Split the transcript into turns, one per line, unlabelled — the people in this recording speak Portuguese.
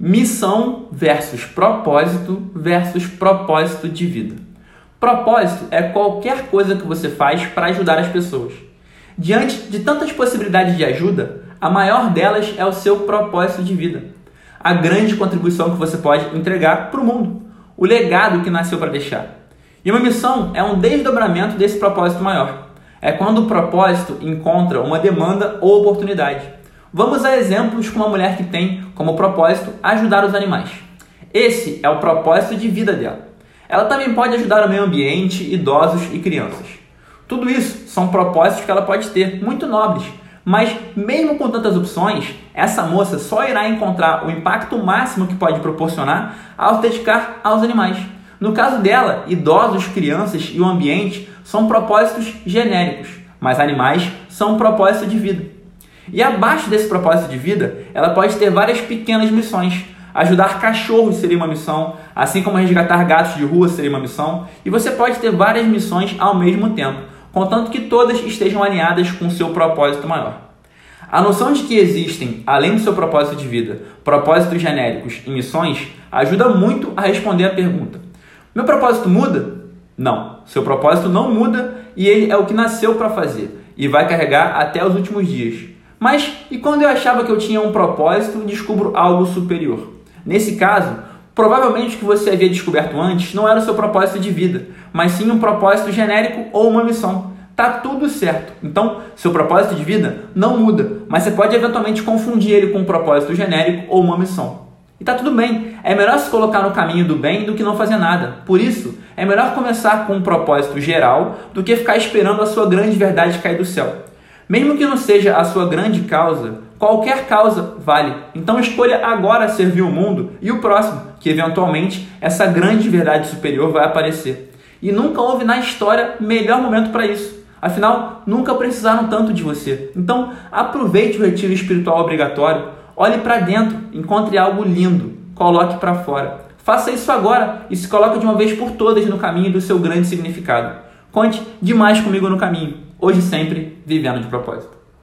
Missão versus propósito versus propósito de vida. Propósito é qualquer coisa que você faz para ajudar as pessoas. Diante de tantas possibilidades de ajuda, a maior delas é o seu propósito de vida. A grande contribuição que você pode entregar para o mundo, o legado que nasceu para deixar. E uma missão é um desdobramento desse propósito maior. É quando o propósito encontra uma demanda ou oportunidade. Vamos a exemplos com uma mulher que tem como propósito ajudar os animais. Esse é o propósito de vida dela. Ela também pode ajudar o meio ambiente, idosos e crianças. Tudo isso são propósitos que ela pode ter, muito nobres, mas mesmo com tantas opções, essa moça só irá encontrar o impacto máximo que pode proporcionar ao dedicar aos animais. No caso dela, idosos, crianças e o ambiente são propósitos genéricos, mas animais são um propósito de vida. E abaixo desse propósito de vida, ela pode ter várias pequenas missões. Ajudar cachorros seria uma missão, assim como resgatar gatos de rua seria uma missão, e você pode ter várias missões ao mesmo tempo, contanto que todas estejam alinhadas com o seu propósito maior. A noção de que existem, além do seu propósito de vida, propósitos genéricos e missões ajuda muito a responder a pergunta: Meu propósito muda? Não, seu propósito não muda e ele é o que nasceu para fazer e vai carregar até os últimos dias. Mas e quando eu achava que eu tinha um propósito, descubro algo superior? Nesse caso, provavelmente o que você havia descoberto antes não era o seu propósito de vida, mas sim um propósito genérico ou uma missão. Tá tudo certo. Então, seu propósito de vida não muda, mas você pode eventualmente confundir ele com um propósito genérico ou uma missão. E tá tudo bem. É melhor se colocar no caminho do bem do que não fazer nada. Por isso, é melhor começar com um propósito geral do que ficar esperando a sua grande verdade cair do céu. Mesmo que não seja a sua grande causa, qualquer causa vale. Então escolha agora servir o mundo e o próximo, que eventualmente essa grande verdade superior vai aparecer. E nunca houve na história melhor momento para isso. Afinal, nunca precisaram tanto de você. Então, aproveite o retiro espiritual obrigatório, olhe para dentro, encontre algo lindo, coloque para fora. Faça isso agora e se coloque de uma vez por todas no caminho do seu grande significado. Conte demais comigo no caminho hoje sempre vivendo de propósito.